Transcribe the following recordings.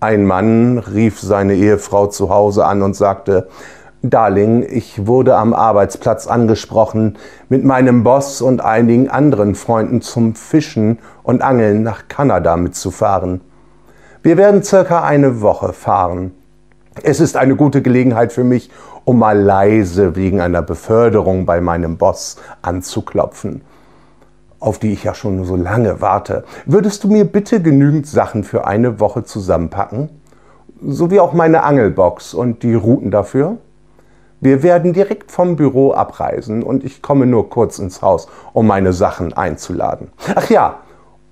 Ein Mann rief seine Ehefrau zu Hause an und sagte, Darling, ich wurde am Arbeitsplatz angesprochen, mit meinem Boss und einigen anderen Freunden zum Fischen und Angeln nach Kanada mitzufahren. Wir werden circa eine Woche fahren. Es ist eine gute Gelegenheit für mich, um mal leise wegen einer Beförderung bei meinem Boss anzuklopfen, auf die ich ja schon so lange warte. Würdest du mir bitte genügend Sachen für eine Woche zusammenpacken? Sowie auch meine Angelbox und die Routen dafür? Wir werden direkt vom Büro abreisen und ich komme nur kurz ins Haus, um meine Sachen einzuladen. Ach ja,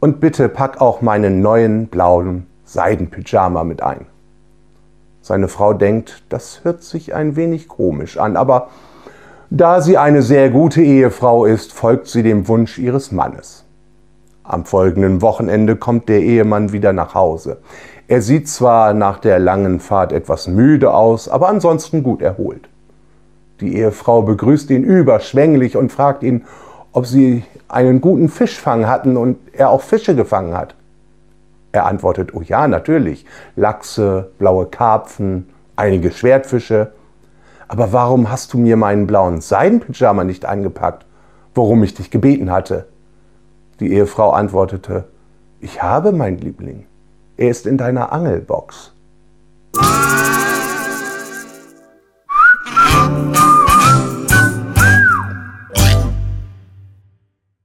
und bitte pack auch meinen neuen blauen Seidenpyjama mit ein. Seine Frau denkt, das hört sich ein wenig komisch an, aber da sie eine sehr gute Ehefrau ist, folgt sie dem Wunsch ihres Mannes. Am folgenden Wochenende kommt der Ehemann wieder nach Hause. Er sieht zwar nach der langen Fahrt etwas müde aus, aber ansonsten gut erholt. Die Ehefrau begrüßt ihn überschwänglich und fragt ihn, ob sie einen guten Fischfang hatten und er auch Fische gefangen hat. Er antwortet, oh ja, natürlich. Lachse, blaue Karpfen, einige Schwertfische. Aber warum hast du mir meinen blauen Seidenpyjama nicht eingepackt, worum ich dich gebeten hatte? Die Ehefrau antwortete, ich habe, mein Liebling. Er ist in deiner Angelbox.